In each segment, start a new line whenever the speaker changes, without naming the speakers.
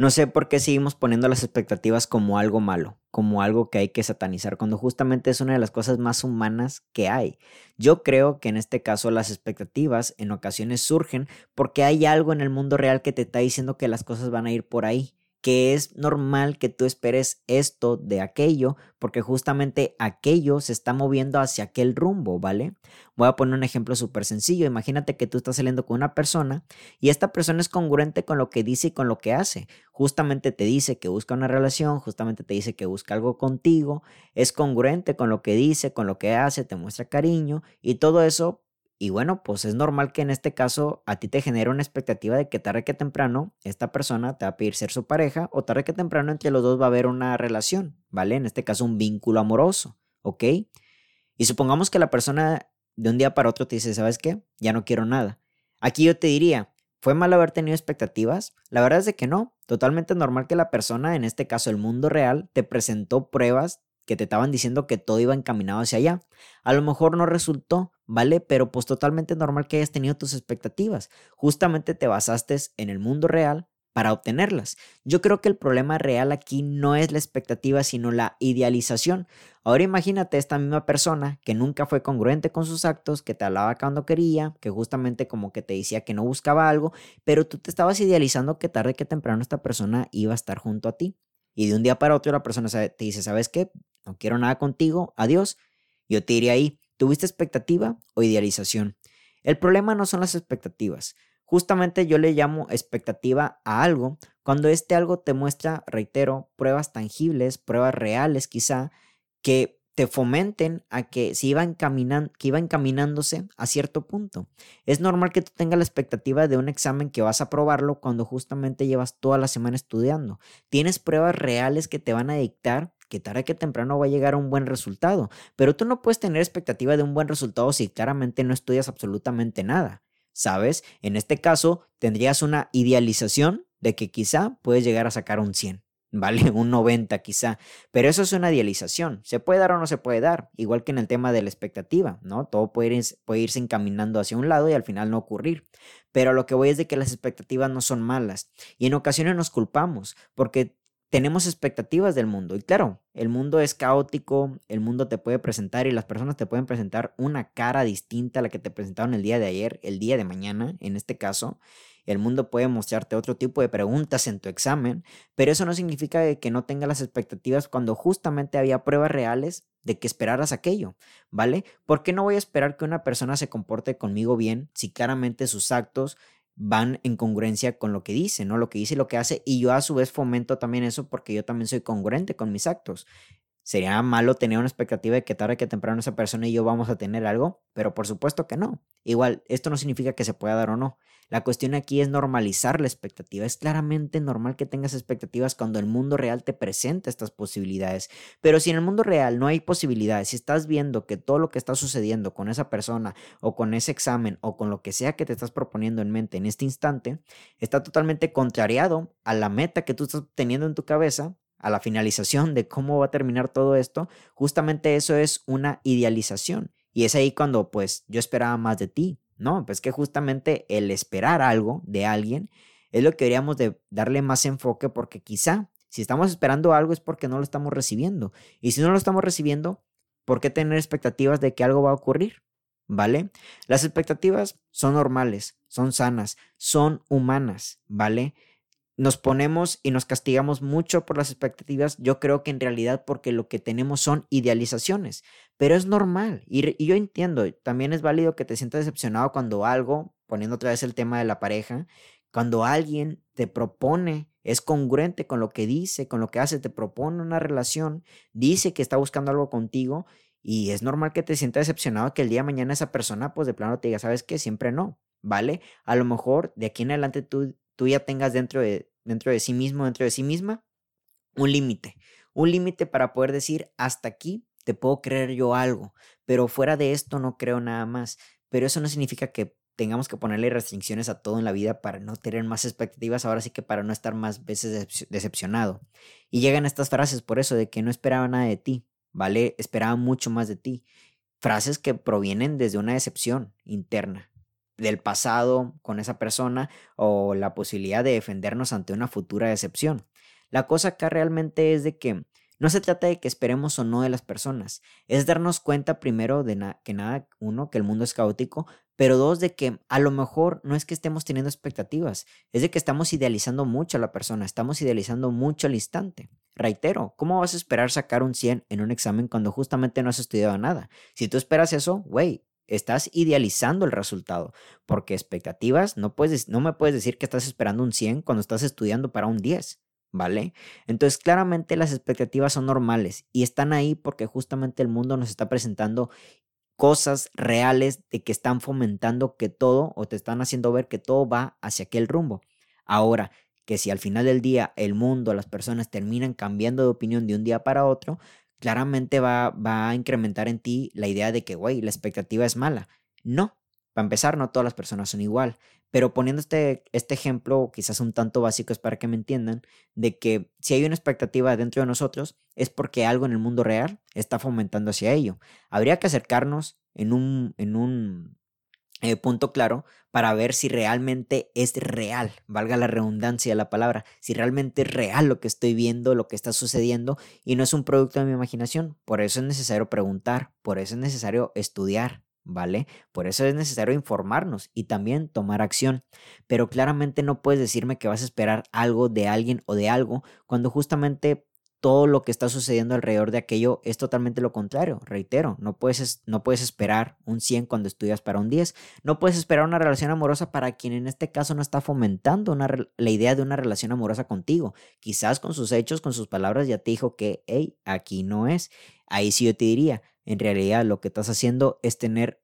No sé por qué seguimos poniendo las expectativas como algo malo, como algo que hay que satanizar, cuando justamente es una de las cosas más humanas que hay. Yo creo que en este caso las expectativas en ocasiones surgen porque hay algo en el mundo real que te está diciendo que las cosas van a ir por ahí que es normal que tú esperes esto de aquello, porque justamente aquello se está moviendo hacia aquel rumbo, ¿vale? Voy a poner un ejemplo súper sencillo. Imagínate que tú estás saliendo con una persona y esta persona es congruente con lo que dice y con lo que hace. Justamente te dice que busca una relación, justamente te dice que busca algo contigo, es congruente con lo que dice, con lo que hace, te muestra cariño y todo eso y bueno, pues es normal que en este caso a ti te genere una expectativa de que tarde que temprano esta persona te va a pedir ser su pareja o tarde que temprano entre los dos va a haber una relación, ¿vale? En este caso un vínculo amoroso, ¿ok? Y supongamos que la persona de un día para otro te dice, ¿sabes qué? Ya no quiero nada. Aquí yo te diría, ¿fue mal haber tenido expectativas? La verdad es de que no. Totalmente normal que la persona, en este caso el mundo real, te presentó pruebas que te estaban diciendo que todo iba encaminado hacia allá. A lo mejor no resultó, ¿vale? Pero pues totalmente normal que hayas tenido tus expectativas. Justamente te basaste en el mundo real para obtenerlas. Yo creo que el problema real aquí no es la expectativa, sino la idealización. Ahora imagínate esta misma persona que nunca fue congruente con sus actos, que te hablaba cuando quería, que justamente como que te decía que no buscaba algo, pero tú te estabas idealizando que tarde que temprano esta persona iba a estar junto a ti. Y de un día para otro la persona te dice, ¿sabes qué? No quiero nada contigo, adiós. Yo te diría ahí, ¿tuviste expectativa o idealización? El problema no son las expectativas. Justamente yo le llamo expectativa a algo cuando este algo te muestra, reitero, pruebas tangibles, pruebas reales quizá, que te fomenten a que se iba, que iba encaminándose a cierto punto. Es normal que tú tengas la expectativa de un examen que vas a probarlo cuando justamente llevas toda la semana estudiando. Tienes pruebas reales que te van a dictar que tarde que temprano va a llegar a un buen resultado, pero tú no puedes tener expectativa de un buen resultado si claramente no estudias absolutamente nada. ¿Sabes? En este caso, tendrías una idealización de que quizá puedes llegar a sacar un 100. ¿Vale? Un 90 quizá, pero eso es una idealización, se puede dar o no se puede dar, igual que en el tema de la expectativa, ¿no? Todo puede, puede irse encaminando hacia un lado y al final no ocurrir, pero lo que voy es de que las expectativas no son malas y en ocasiones nos culpamos porque tenemos expectativas del mundo. Y claro, el mundo es caótico, el mundo te puede presentar y las personas te pueden presentar una cara distinta a la que te presentaron el día de ayer, el día de mañana, en este caso. El mundo puede mostrarte otro tipo de preguntas en tu examen, pero eso no significa que no tengas las expectativas cuando justamente había pruebas reales de que esperaras aquello, ¿vale? ¿Por qué no voy a esperar que una persona se comporte conmigo bien si claramente sus actos van en congruencia con lo que dice, ¿no? Lo que dice y lo que hace, y yo a su vez fomento también eso porque yo también soy congruente con mis actos. Sería malo tener una expectativa de que tarde que temprano esa persona y yo vamos a tener algo, pero por supuesto que no. Igual, esto no significa que se pueda dar o no. La cuestión aquí es normalizar la expectativa. Es claramente normal que tengas expectativas cuando el mundo real te presenta estas posibilidades. Pero si en el mundo real no hay posibilidades, si estás viendo que todo lo que está sucediendo con esa persona o con ese examen o con lo que sea que te estás proponiendo en mente en este instante, está totalmente contrariado a la meta que tú estás teniendo en tu cabeza, a la finalización de cómo va a terminar todo esto, justamente eso es una idealización. Y es ahí cuando pues yo esperaba más de ti, ¿no? Pues que justamente el esperar algo de alguien es lo que deberíamos de darle más enfoque porque quizá si estamos esperando algo es porque no lo estamos recibiendo. Y si no lo estamos recibiendo, ¿por qué tener expectativas de que algo va a ocurrir? ¿Vale? Las expectativas son normales, son sanas, son humanas, ¿vale? Nos ponemos y nos castigamos mucho por las expectativas, yo creo que en realidad porque lo que tenemos son idealizaciones, pero es normal y, yo entiendo, también es válido que te sientas decepcionado cuando algo, poniendo otra vez el tema de la pareja, cuando alguien te propone, es congruente con lo que dice, con lo que hace, te propone una relación, dice que está buscando algo contigo y es normal que te sientas decepcionado que el día de mañana esa persona pues de plano te diga, sabes que siempre no, ¿vale? A lo mejor de aquí en adelante tú, tú ya tengas dentro de, dentro de sí mismo, dentro de sí misma, un límite. Un límite para poder decir, hasta aquí te puedo creer yo algo, pero fuera de esto no creo nada más. Pero eso no significa que tengamos que ponerle restricciones a todo en la vida para no tener más expectativas, ahora sí que para no estar más veces decepcionado. Y llegan estas frases por eso, de que no esperaba nada de ti, ¿vale? Esperaba mucho más de ti. Frases que provienen desde una decepción interna. Del pasado con esa persona o la posibilidad de defendernos ante una futura decepción. La cosa acá realmente es de que no se trata de que esperemos o no de las personas, es darnos cuenta primero de que nada, uno, que el mundo es caótico, pero dos, de que a lo mejor no es que estemos teniendo expectativas, es de que estamos idealizando mucho a la persona, estamos idealizando mucho al instante. Reitero, ¿cómo vas a esperar sacar un 100 en un examen cuando justamente no has estudiado nada? Si tú esperas eso, güey, estás idealizando el resultado, porque expectativas, no, puedes, no me puedes decir que estás esperando un 100 cuando estás estudiando para un 10. ¿vale? Entonces, claramente las expectativas son normales y están ahí porque justamente el mundo nos está presentando cosas reales de que están fomentando que todo o te están haciendo ver que todo va hacia aquel rumbo. Ahora, que si al final del día el mundo, las personas terminan cambiando de opinión de un día para otro, claramente va, va a incrementar en ti la idea de que, güey, la expectativa es mala. No, para empezar, no todas las personas son igual, pero poniendo este, este ejemplo, quizás un tanto básico es para que me entiendan, de que si hay una expectativa dentro de nosotros, es porque algo en el mundo real está fomentando hacia ello. Habría que acercarnos en un, en un eh, punto claro para ver si realmente es real, valga la redundancia de la palabra, si realmente es real lo que estoy viendo, lo que está sucediendo y no es un producto de mi imaginación. Por eso es necesario preguntar, por eso es necesario estudiar, ¿vale? Por eso es necesario informarnos y también tomar acción. Pero claramente no puedes decirme que vas a esperar algo de alguien o de algo cuando justamente todo lo que está sucediendo alrededor de aquello es totalmente lo contrario. Reitero, no puedes, no puedes esperar un 100 cuando estudias para un 10. No puedes esperar una relación amorosa para quien en este caso no está fomentando la idea de una relación amorosa contigo. Quizás con sus hechos, con sus palabras ya te dijo que, hey, aquí no es. Ahí sí yo te diría, en realidad lo que estás haciendo es tener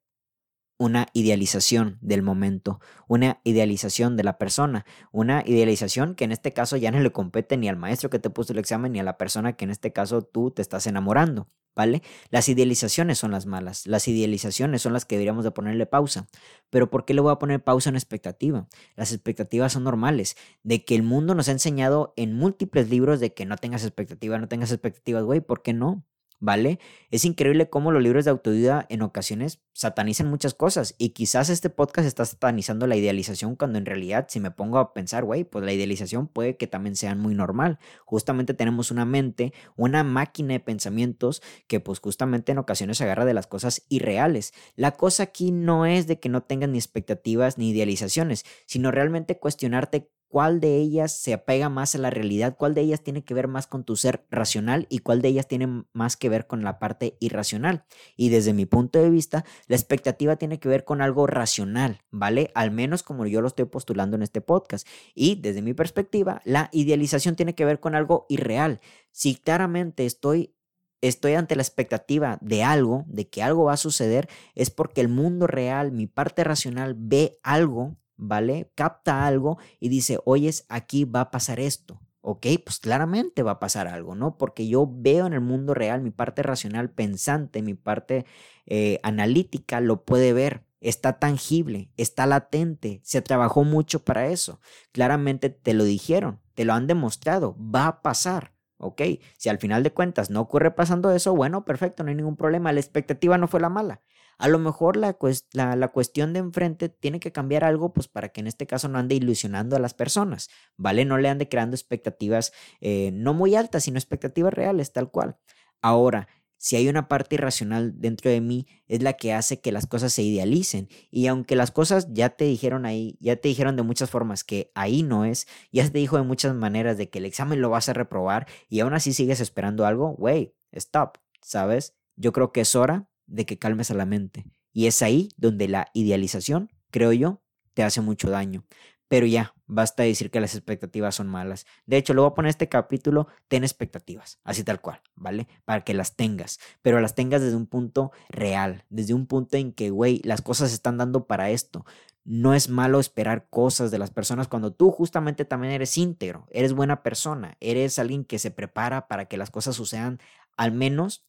una idealización del momento, una idealización de la persona, una idealización que en este caso ya no le compete ni al maestro que te puso el examen ni a la persona que en este caso tú te estás enamorando, ¿vale? Las idealizaciones son las malas, las idealizaciones son las que deberíamos de ponerle pausa. Pero ¿por qué le voy a poner pausa en expectativa? Las expectativas son normales, de que el mundo nos ha enseñado en múltiples libros de que no tengas expectativas, no tengas expectativas, güey, ¿por qué no? ¿Vale? Es increíble cómo los libros de autoayuda en ocasiones satanizan muchas cosas y quizás este podcast está satanizando la idealización cuando en realidad si me pongo a pensar, güey, pues la idealización puede que también sea muy normal. Justamente tenemos una mente, una máquina de pensamientos que pues justamente en ocasiones se agarra de las cosas irreales. La cosa aquí no es de que no tengas ni expectativas ni idealizaciones, sino realmente cuestionarte cuál de ellas se apega más a la realidad, cuál de ellas tiene que ver más con tu ser racional y cuál de ellas tiene más que ver con la parte irracional. Y desde mi punto de vista, la expectativa tiene que ver con algo racional, ¿vale? Al menos como yo lo estoy postulando en este podcast. Y desde mi perspectiva, la idealización tiene que ver con algo irreal. Si claramente estoy estoy ante la expectativa de algo, de que algo va a suceder, es porque el mundo real, mi parte racional, ve algo ¿vale? Capta algo y dice, oyes, aquí va a pasar esto. Ok, pues claramente va a pasar algo, ¿no? Porque yo veo en el mundo real mi parte racional pensante, mi parte eh, analítica lo puede ver, está tangible, está latente, se trabajó mucho para eso. Claramente te lo dijeron, te lo han demostrado, va a pasar. Ok, si al final de cuentas no ocurre pasando eso, bueno, perfecto, no hay ningún problema, la expectativa no fue la mala. A lo mejor la, la, cuestión de enfrente tiene que cambiar algo, pues para que en este caso no ande ilusionando a las personas, ¿vale? No le ande creando expectativas eh, no muy altas, sino expectativas reales, tal cual. Ahora, si hay una parte irracional dentro de mí, es la que hace que las cosas se idealicen. Y aunque las cosas ya te dijeron ahí, ya te dijeron de muchas formas que ahí no es, ya te dijo de muchas maneras de que el examen lo vas a reprobar y aún así sigues esperando algo, wey, stop, ¿sabes? Yo creo que es hora de que calmes a la mente. Y es ahí donde la idealización, creo yo, te hace mucho daño. Pero ya, basta decir que las expectativas son malas. De hecho, le voy a poner este capítulo, ten expectativas, así tal cual, ¿vale? Para que las tengas, pero las tengas desde un punto real, desde un punto en que, güey, las cosas se están dando para esto. No es malo esperar cosas de las personas cuando tú justamente también eres íntegro, eres buena persona, eres alguien que se prepara para que las cosas sucedan al menos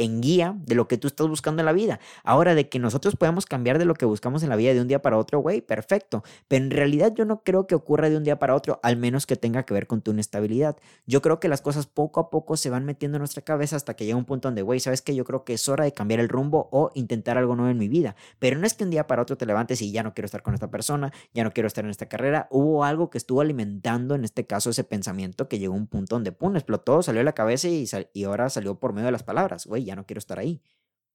en guía de lo que tú estás buscando en la vida. Ahora, de que nosotros podemos cambiar de lo que buscamos en la vida de un día para otro, güey, perfecto. Pero en realidad yo no creo que ocurra de un día para otro, al menos que tenga que ver con tu inestabilidad. Yo creo que las cosas poco a poco se van metiendo en nuestra cabeza hasta que llega un punto donde, güey, ¿sabes qué? Yo creo que es hora de cambiar el rumbo o intentar algo nuevo en mi vida. Pero no es que un día para otro te levantes y ya no quiero estar con esta persona, ya no quiero estar en esta carrera. Hubo algo que estuvo alimentando, en este caso, ese pensamiento que llegó a un punto donde, pum, explotó, salió de la cabeza y, y ahora salió por medio de las palabras, güey, ya no quiero estar ahí.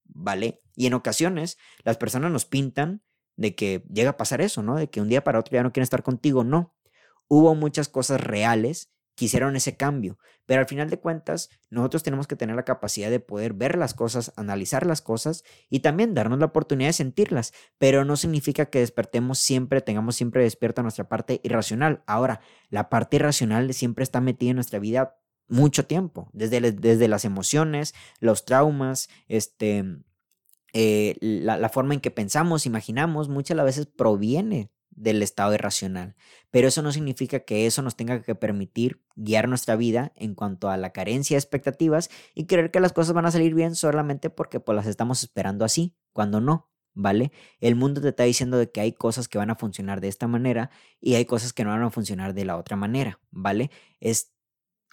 ¿Vale? Y en ocasiones las personas nos pintan de que llega a pasar eso, ¿no? De que un día para otro ya no quieren estar contigo, no. Hubo muchas cosas reales que hicieron ese cambio, pero al final de cuentas nosotros tenemos que tener la capacidad de poder ver las cosas, analizar las cosas y también darnos la oportunidad de sentirlas, pero no significa que despertemos siempre, tengamos siempre despierta nuestra parte irracional. Ahora, la parte irracional siempre está metida en nuestra vida mucho tiempo, desde, desde las emociones, los traumas, este, eh, la, la, forma en que pensamos, imaginamos, muchas veces proviene del estado irracional. Pero eso no significa que eso nos tenga que permitir guiar nuestra vida en cuanto a la carencia de expectativas y creer que las cosas van a salir bien solamente porque pues las estamos esperando así, cuando no. ¿Vale? El mundo te está diciendo de que hay cosas que van a funcionar de esta manera y hay cosas que no van a funcionar de la otra manera, ¿vale?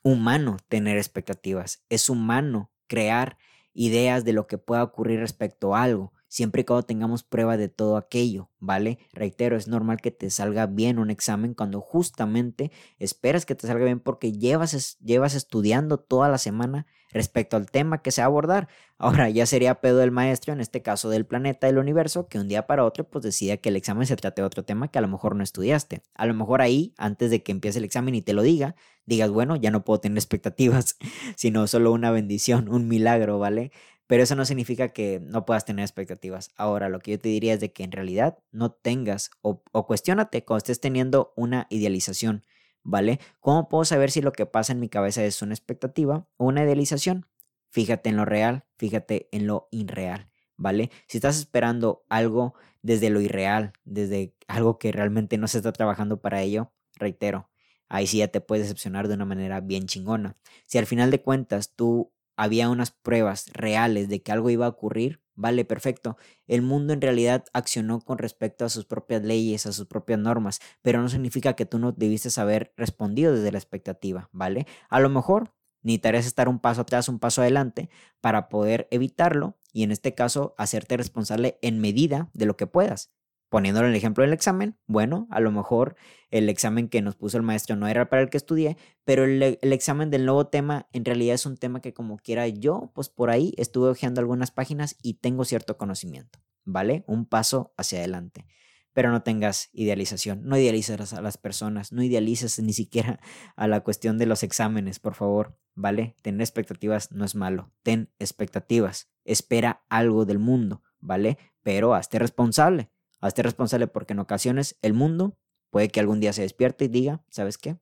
Humano tener expectativas, es humano crear ideas de lo que pueda ocurrir respecto a algo, siempre y cuando tengamos prueba de todo aquello, ¿vale? Reitero, es normal que te salga bien un examen cuando justamente esperas que te salga bien porque llevas, llevas estudiando toda la semana respecto al tema que se va a abordar. Ahora ya sería pedo del maestro, en este caso del planeta, del universo, que un día para otro pues decida que el examen se trate de otro tema que a lo mejor no estudiaste. A lo mejor ahí, antes de que empiece el examen y te lo diga, digas, bueno, ya no puedo tener expectativas, sino solo una bendición, un milagro, ¿vale? Pero eso no significa que no puedas tener expectativas. Ahora, lo que yo te diría es de que en realidad no tengas o, o cuestionate cuando estés teniendo una idealización ¿vale? ¿Cómo puedo saber si lo que pasa en mi cabeza es una expectativa o una idealización? Fíjate en lo real, fíjate en lo irreal, ¿vale? Si estás esperando algo desde lo irreal, desde algo que realmente no se está trabajando para ello, reitero, ahí sí ya te puedes decepcionar de una manera bien chingona. Si al final de cuentas tú había unas pruebas reales de que algo iba a ocurrir, Vale, perfecto. El mundo en realidad accionó con respecto a sus propias leyes, a sus propias normas, pero no significa que tú no debiste haber respondido desde la expectativa, ¿vale? A lo mejor necesitarías estar un paso atrás, un paso adelante para poder evitarlo y en este caso hacerte responsable en medida de lo que puedas. Poniéndolo en el ejemplo del examen, bueno, a lo mejor el examen que nos puso el maestro no era para el que estudié, pero el, examen del nuevo tema en realidad es un tema que como quiera yo, pues por ahí estuve hojeando algunas páginas y tengo cierto conocimiento, ¿vale? Un paso hacia adelante. Pero no tengas idealización, no idealices a las personas, no idealices ni siquiera a la cuestión de los exámenes, por favor, ¿vale? Tener expectativas no es malo, ten expectativas, espera algo del mundo, ¿vale? Pero hazte responsable Hazte responsable porque en ocasiones el mundo puede que algún día se despierte y diga, ¿sabes qué?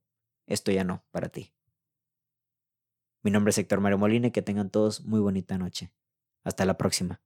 Esto ya no para ti. Mi nombre es Héctor Mario Molina y que tengan todos muy bonita noche. Hasta la próxima.